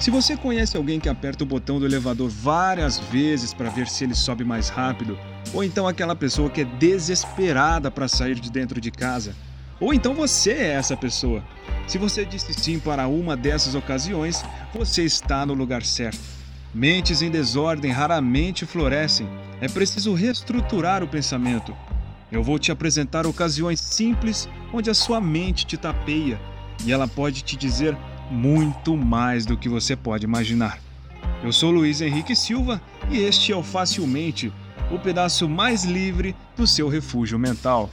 Se você conhece alguém que aperta o botão do elevador várias vezes para ver se ele sobe mais rápido, ou então aquela pessoa que é desesperada para sair de dentro de casa, ou então você é essa pessoa. Se você disse sim para uma dessas ocasiões, você está no lugar certo. Mentes em desordem raramente florescem. É preciso reestruturar o pensamento. Eu vou te apresentar ocasiões simples onde a sua mente te tapeia e ela pode te dizer muito mais do que você pode imaginar. Eu sou Luiz Henrique Silva e este é o Facilmente, o pedaço mais livre do seu refúgio mental.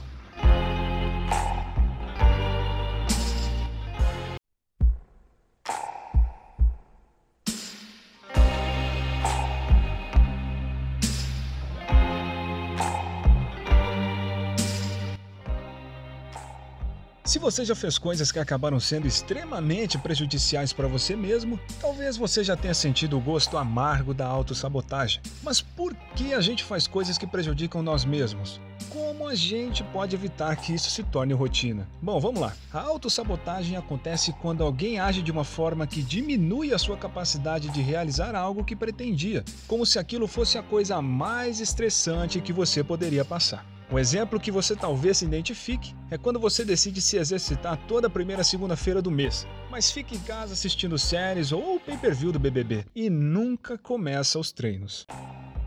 Se você já fez coisas que acabaram sendo extremamente prejudiciais para você mesmo, talvez você já tenha sentido o gosto amargo da autossabotagem. Mas por que a gente faz coisas que prejudicam nós mesmos? Como a gente pode evitar que isso se torne rotina? Bom, vamos lá. A autossabotagem acontece quando alguém age de uma forma que diminui a sua capacidade de realizar algo que pretendia, como se aquilo fosse a coisa mais estressante que você poderia passar. Um exemplo que você talvez se identifique é quando você decide se exercitar toda primeira segunda-feira do mês, mas fica em casa assistindo séries ou o pay-per-view do BBB e nunca começa os treinos.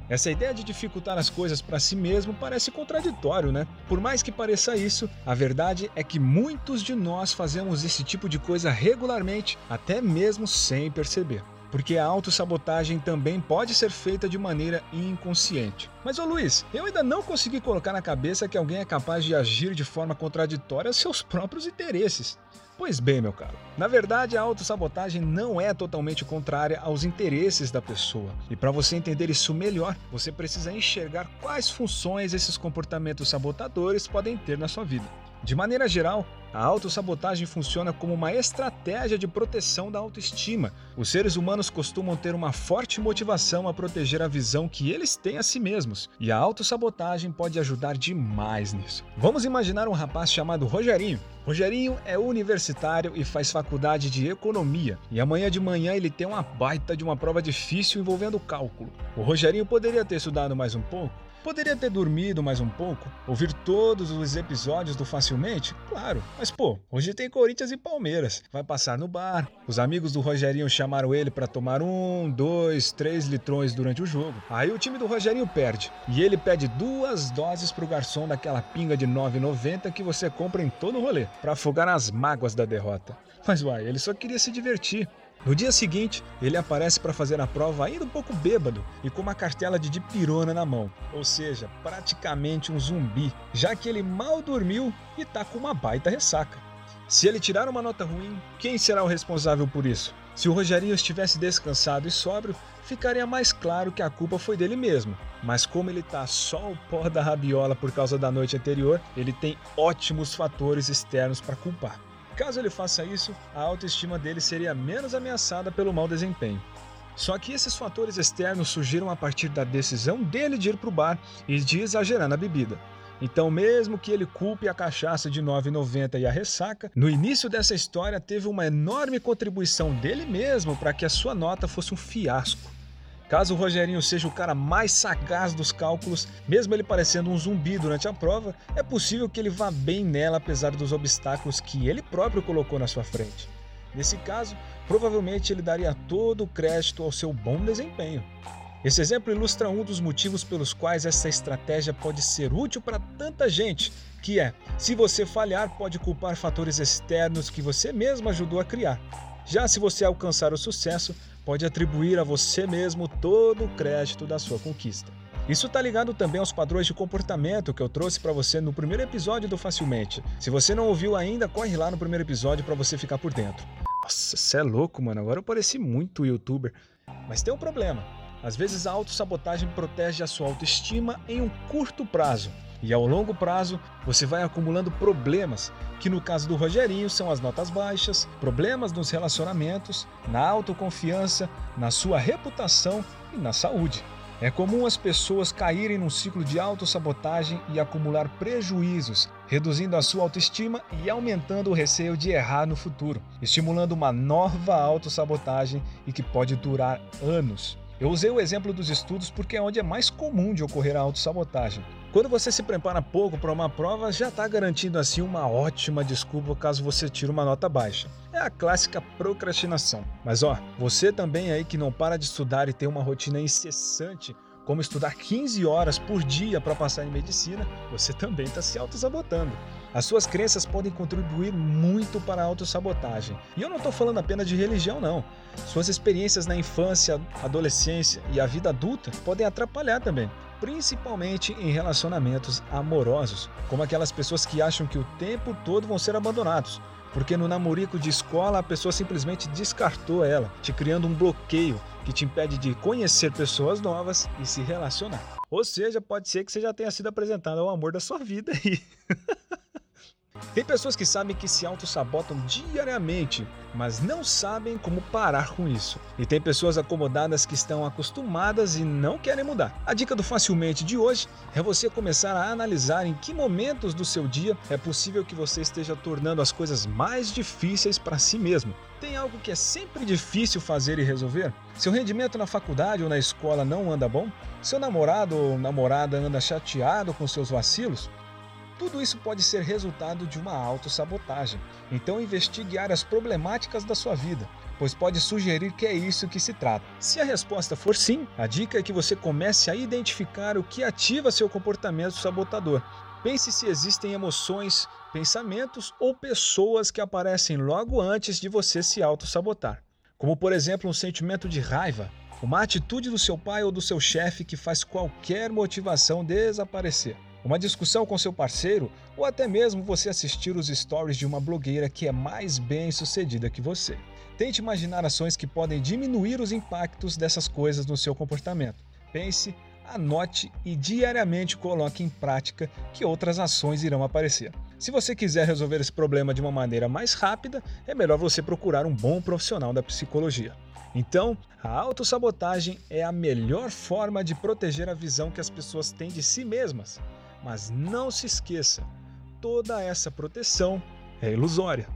Essa ideia de dificultar as coisas para si mesmo parece contraditório, né? Por mais que pareça isso, a verdade é que muitos de nós fazemos esse tipo de coisa regularmente, até mesmo sem perceber porque a autossabotagem também pode ser feita de maneira inconsciente. Mas, ô Luiz, eu ainda não consegui colocar na cabeça que alguém é capaz de agir de forma contraditória aos seus próprios interesses. Pois bem, meu caro. Na verdade, a autossabotagem não é totalmente contrária aos interesses da pessoa. E para você entender isso melhor, você precisa enxergar quais funções esses comportamentos sabotadores podem ter na sua vida. De maneira geral, a autossabotagem funciona como uma estratégia de proteção da autoestima. Os seres humanos costumam ter uma forte motivação a proteger a visão que eles têm a si mesmos, e a autossabotagem pode ajudar demais nisso. Vamos imaginar um rapaz chamado Rogerinho. Rogerinho é universitário e faz faculdade de economia, e amanhã de manhã ele tem uma baita de uma prova difícil envolvendo cálculo. O Rogerinho poderia ter estudado mais um pouco, Poderia ter dormido mais um pouco, ouvir todos os episódios do Facilmente? Claro, mas pô, hoje tem Corinthians e Palmeiras. Vai passar no bar. Os amigos do Rogerinho chamaram ele para tomar um, dois, três litrões durante o jogo. Aí o time do Rogerinho perde. E ele pede duas doses pro garçom daquela pinga de 9,90 que você compra em todo o rolê, para afogar as mágoas da derrota. Mas uai, ele só queria se divertir. No dia seguinte, ele aparece para fazer a prova ainda um pouco bêbado e com uma cartela de dipirona na mão, ou seja, praticamente um zumbi, já que ele mal dormiu e tá com uma baita ressaca. Se ele tirar uma nota ruim, quem será o responsável por isso? Se o Rogerinho estivesse descansado e sóbrio, ficaria mais claro que a culpa foi dele mesmo. Mas como ele tá só o pó da rabiola por causa da noite anterior, ele tem ótimos fatores externos para culpar. Caso ele faça isso, a autoestima dele seria menos ameaçada pelo mau desempenho. Só que esses fatores externos surgiram a partir da decisão dele de ir para o bar e de exagerar na bebida. Então, mesmo que ele culpe a cachaça de 9,90 e a ressaca, no início dessa história teve uma enorme contribuição dele mesmo para que a sua nota fosse um fiasco. Caso o Rogerinho seja o cara mais sagaz dos cálculos, mesmo ele parecendo um zumbi durante a prova, é possível que ele vá bem nela apesar dos obstáculos que ele próprio colocou na sua frente. Nesse caso, provavelmente ele daria todo o crédito ao seu bom desempenho. Esse exemplo ilustra um dos motivos pelos quais essa estratégia pode ser útil para tanta gente, que é, se você falhar, pode culpar fatores externos que você mesmo ajudou a criar. Já se você alcançar o sucesso, pode atribuir a você mesmo todo o crédito da sua conquista. Isso está ligado também aos padrões de comportamento que eu trouxe para você no primeiro episódio do Facilmente. Se você não ouviu ainda, corre lá no primeiro episódio para você ficar por dentro. Nossa, você é louco, mano. Agora eu pareci muito youtuber. Mas tem um problema. Às vezes a autossabotagem protege a sua autoestima em um curto prazo. E ao longo prazo, você vai acumulando problemas, que no caso do Rogerinho são as notas baixas, problemas nos relacionamentos, na autoconfiança, na sua reputação e na saúde. É comum as pessoas caírem num ciclo de autossabotagem e acumular prejuízos, reduzindo a sua autoestima e aumentando o receio de errar no futuro, estimulando uma nova autossabotagem e que pode durar anos. Eu usei o exemplo dos estudos porque é onde é mais comum de ocorrer a autossabotagem. Quando você se prepara pouco para uma prova, já está garantindo assim uma ótima desculpa caso você tire uma nota baixa. É a clássica procrastinação. Mas ó, você também aí que não para de estudar e tem uma rotina incessante como estudar 15 horas por dia para passar em medicina, você também está se auto-sabotando. As suas crenças podem contribuir muito para a autossabotagem. E eu não estou falando apenas de religião, não. Suas experiências na infância, adolescência e a vida adulta podem atrapalhar também, principalmente em relacionamentos amorosos, como aquelas pessoas que acham que o tempo todo vão ser abandonados, porque no namorico de escola a pessoa simplesmente descartou ela, te criando um bloqueio que te impede de conhecer pessoas novas e se relacionar. Ou seja, pode ser que você já tenha sido apresentado ao amor da sua vida aí. Tem pessoas que sabem que se auto-sabotam diariamente, mas não sabem como parar com isso. E tem pessoas acomodadas que estão acostumadas e não querem mudar. A dica do Facilmente de hoje é você começar a analisar em que momentos do seu dia é possível que você esteja tornando as coisas mais difíceis para si mesmo. Tem algo que é sempre difícil fazer e resolver? Seu rendimento na faculdade ou na escola não anda bom? Seu namorado ou namorada anda chateado com seus vacilos? Tudo isso pode ser resultado de uma autossabotagem. Então investigue áreas problemáticas da sua vida, pois pode sugerir que é isso que se trata. Se a resposta for sim, a dica é que você comece a identificar o que ativa seu comportamento sabotador. Pense se existem emoções, pensamentos ou pessoas que aparecem logo antes de você se auto-sabotar. Como, por exemplo, um sentimento de raiva, uma atitude do seu pai ou do seu chefe que faz qualquer motivação desaparecer uma discussão com seu parceiro ou até mesmo você assistir os stories de uma blogueira que é mais bem sucedida que você. Tente imaginar ações que podem diminuir os impactos dessas coisas no seu comportamento. Pense, anote e diariamente coloque em prática que outras ações irão aparecer. Se você quiser resolver esse problema de uma maneira mais rápida, é melhor você procurar um bom profissional da psicologia. Então, a autossabotagem é a melhor forma de proteger a visão que as pessoas têm de si mesmas. Mas não se esqueça, toda essa proteção é ilusória.